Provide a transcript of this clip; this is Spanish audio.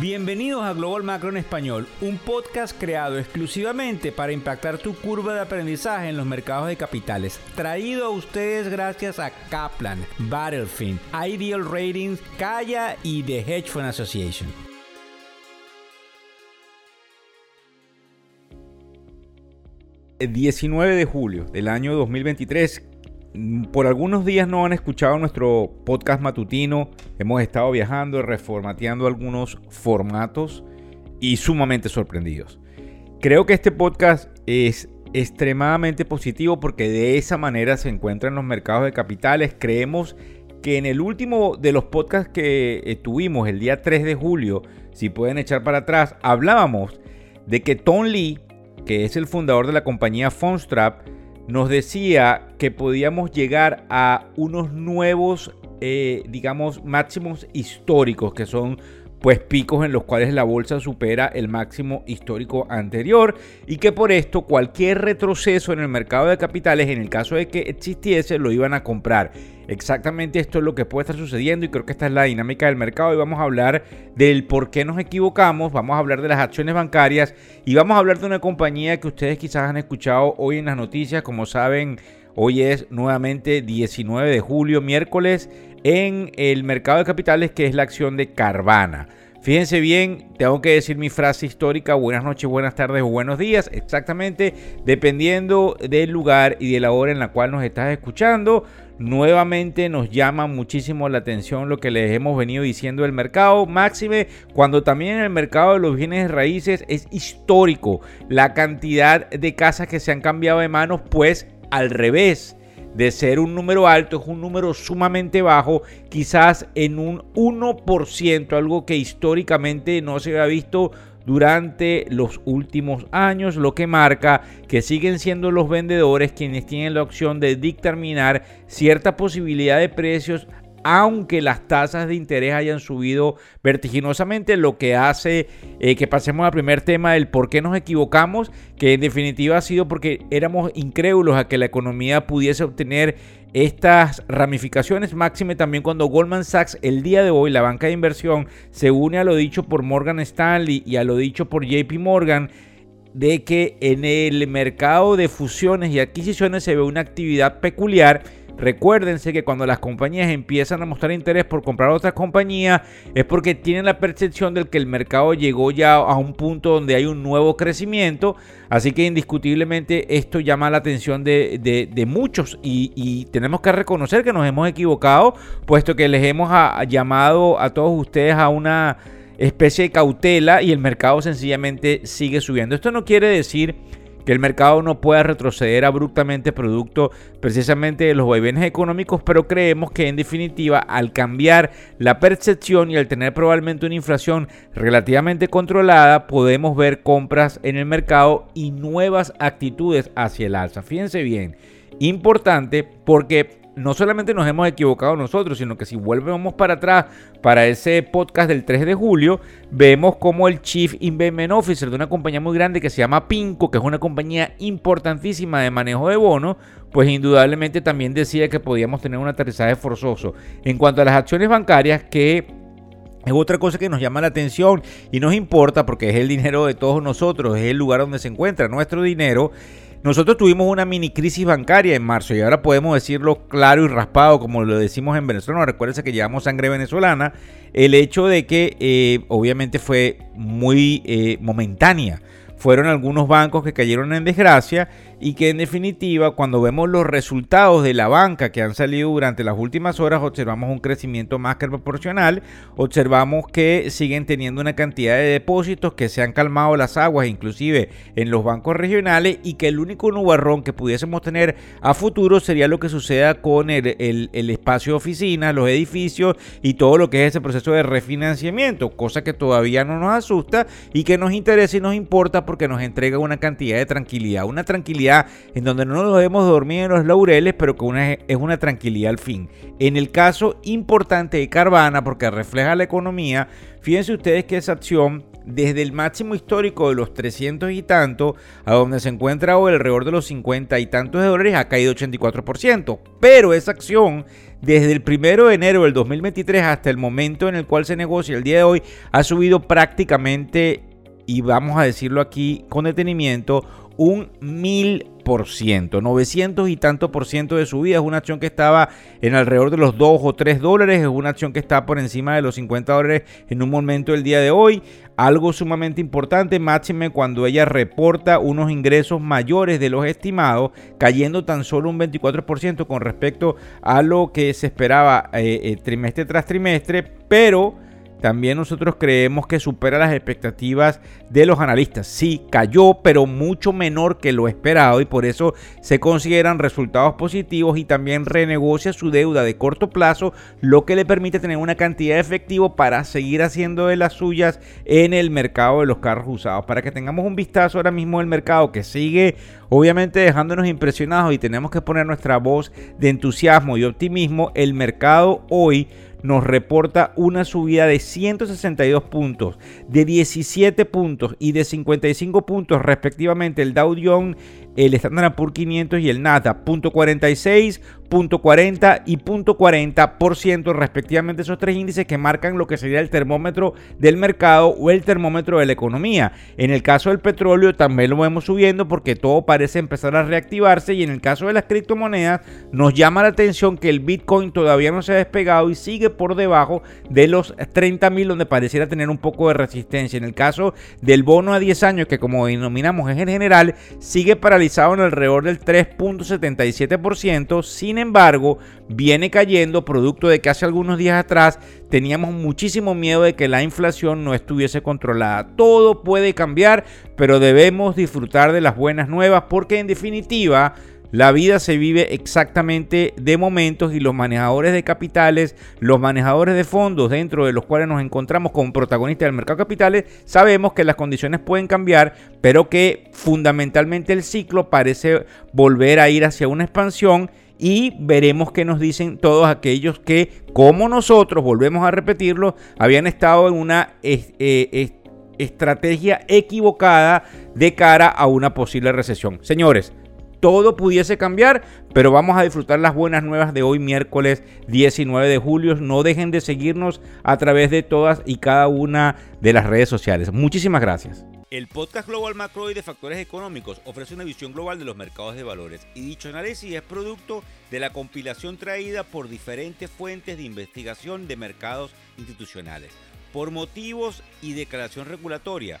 Bienvenidos a Global Macro en Español, un podcast creado exclusivamente para impactar tu curva de aprendizaje en los mercados de capitales. Traído a ustedes gracias a Kaplan, Battlefield, Ideal Ratings, Kaya y The Hedge Fund Association. El 19 de julio del año 2023 por algunos días no han escuchado nuestro podcast matutino. Hemos estado viajando, reformateando algunos formatos y sumamente sorprendidos. Creo que este podcast es extremadamente positivo porque de esa manera se encuentra en los mercados de capitales. Creemos que en el último de los podcasts que eh, tuvimos el día 3 de julio, si pueden echar para atrás, hablábamos de que Tom Lee, que es el fundador de la compañía Fundstrap, nos decía que podíamos llegar a unos nuevos, eh, digamos, máximos históricos, que son pues picos en los cuales la bolsa supera el máximo histórico anterior y que por esto cualquier retroceso en el mercado de capitales, en el caso de que existiese, lo iban a comprar. Exactamente esto es lo que puede estar sucediendo y creo que esta es la dinámica del mercado y vamos a hablar del por qué nos equivocamos, vamos a hablar de las acciones bancarias y vamos a hablar de una compañía que ustedes quizás han escuchado hoy en las noticias, como saben, hoy es nuevamente 19 de julio, miércoles en el mercado de capitales, que es la acción de Carvana. Fíjense bien, tengo que decir mi frase histórica, buenas noches, buenas tardes o buenos días, exactamente dependiendo del lugar y de la hora en la cual nos estás escuchando. Nuevamente nos llama muchísimo la atención lo que les hemos venido diciendo del mercado, máxime cuando también en el mercado de los bienes raíces es histórico la cantidad de casas que se han cambiado de manos, pues al revés de ser un número alto, es un número sumamente bajo, quizás en un 1%, algo que históricamente no se había visto durante los últimos años, lo que marca que siguen siendo los vendedores quienes tienen la opción de dictaminar cierta posibilidad de precios aunque las tasas de interés hayan subido vertiginosamente, lo que hace eh, que pasemos al primer tema del por qué nos equivocamos, que en definitiva ha sido porque éramos incrédulos a que la economía pudiese obtener estas ramificaciones, máxime también cuando Goldman Sachs el día de hoy, la banca de inversión, se une a lo dicho por Morgan Stanley y a lo dicho por JP Morgan, de que en el mercado de fusiones y adquisiciones se ve una actividad peculiar Recuérdense que cuando las compañías empiezan a mostrar interés por comprar otras compañías es porque tienen la percepción de que el mercado llegó ya a un punto donde hay un nuevo crecimiento. Así que indiscutiblemente esto llama la atención de, muchos y, tenemos que reconocer que nos hemos equivocado, puesto que les hemos llamado a todos ustedes a una especie de cautela y el mercado sencillamente sigue subiendo. Esto no quiere decir que el mercado no pueda retroceder abruptamente producto precisamente de los vaivenes económicos, pero creemos que en definitiva al cambiar la percepción y al tener probablemente una inflación relativamente controlada, podemos ver compras en el mercado y nuevas actitudes hacia el alza. Fíjense bien, importante porque no solamente nos hemos equivocado nosotros, sino que si volvemos para atrás para ese podcast del 3 de julio, vemos como el Chief Investment Officer de una compañía muy grande que se llama Pinco, que es una compañía importantísima de manejo de bonos, pues indudablemente también decía que podíamos tener un aterrizaje forzoso. En cuanto a las acciones bancarias, que es otra cosa que nos llama la atención y nos importa porque es el dinero de todos nosotros, es el lugar donde se encuentra nuestro dinero. Nosotros tuvimos una mini crisis bancaria en marzo y ahora podemos decirlo claro y raspado como lo decimos en Venezuela. Recuérdense que llevamos sangre venezolana. El hecho de que eh, obviamente fue muy eh, momentánea fueron algunos bancos que cayeron en desgracia y que en definitiva cuando vemos los resultados de la banca que han salido durante las últimas horas observamos un crecimiento más que proporcional, observamos que siguen teniendo una cantidad de depósitos que se han calmado las aguas inclusive en los bancos regionales y que el único nubarrón que pudiésemos tener a futuro sería lo que suceda con el, el espacio de oficinas, los edificios y todo lo que es ese proceso de refinanciamiento, cosa que todavía no nos asusta y que nos interesa y nos importa porque nos entrega una cantidad de tranquilidad, una tranquilidad en donde no nos debemos dormir en los laureles, pero que es una tranquilidad al fin. En el caso importante de Carvana, porque refleja la economía, fíjense ustedes que esa acción desde el máximo histórico de los 300 y tanto a donde se encuentra hoy alrededor de los 50 y tantos de dólares ha caído 84%. Pero esa acción desde el 1 de enero del 2023 hasta el momento en el cual se negocia el día de hoy ha subido prácticamente, y vamos a decirlo aquí con detenimiento, un mil por ciento, 900 y tanto por ciento de subida. Es una acción que estaba en alrededor de los 2 o 3 dólares. Es una acción que está por encima de los 50 dólares en un momento del día de hoy. Algo sumamente importante, máxime cuando ella reporta unos ingresos mayores de los estimados, cayendo tan solo un 24% con respecto a lo que se esperaba eh, eh, trimestre tras trimestre, pero también nosotros creemos que supera las expectativas de los analistas. Sí, cayó, pero mucho menor que lo esperado y por eso se consideran resultados positivos y también renegocia su deuda de corto plazo, lo que le permite tener una cantidad de efectivo para seguir haciendo de las suyas en el mercado de los carros usados. Para que tengamos un vistazo ahora mismo del mercado que sigue obviamente dejándonos impresionados y tenemos que poner nuestra voz de entusiasmo y optimismo, el mercado hoy nos reporta una subida de 162 puntos, de 17 puntos y de 55 puntos respectivamente. El Dow Jones, el Standard Poor's 500 y el Nasdaq, punto 46, punto 40 y punto 40% respectivamente esos tres índices que marcan lo que sería el termómetro del mercado o el termómetro de la economía. En el caso del petróleo también lo vemos subiendo porque todo parece empezar a reactivarse y en el caso de las criptomonedas nos llama la atención que el Bitcoin todavía no se ha despegado y sigue por debajo de los 30 mil donde pareciera tener un poco de resistencia. En el caso del bono a 10 años que como denominamos en general sigue paralizado en alrededor del 3.77%. Sin embargo, viene cayendo producto de que hace algunos días atrás teníamos muchísimo miedo de que la inflación no estuviese controlada. Todo puede cambiar, pero debemos disfrutar de las buenas nuevas porque en definitiva la vida se vive exactamente de momentos y los manejadores de capitales, los manejadores de fondos dentro de los cuales nos encontramos como protagonistas del mercado de capitales, sabemos que las condiciones pueden cambiar, pero que fundamentalmente el ciclo parece volver a ir hacia una expansión y veremos qué nos dicen todos aquellos que, como nosotros, volvemos a repetirlo, habían estado en una... Eh, estrategia equivocada de cara a una posible recesión. Señores, todo pudiese cambiar, pero vamos a disfrutar las buenas nuevas de hoy miércoles 19 de julio. No dejen de seguirnos a través de todas y cada una de las redes sociales. Muchísimas gracias. El podcast Global Macro y de Factores Económicos ofrece una visión global de los mercados de valores y dicho análisis es producto de la compilación traída por diferentes fuentes de investigación de mercados institucionales. Por motivos y declaración regulatoria,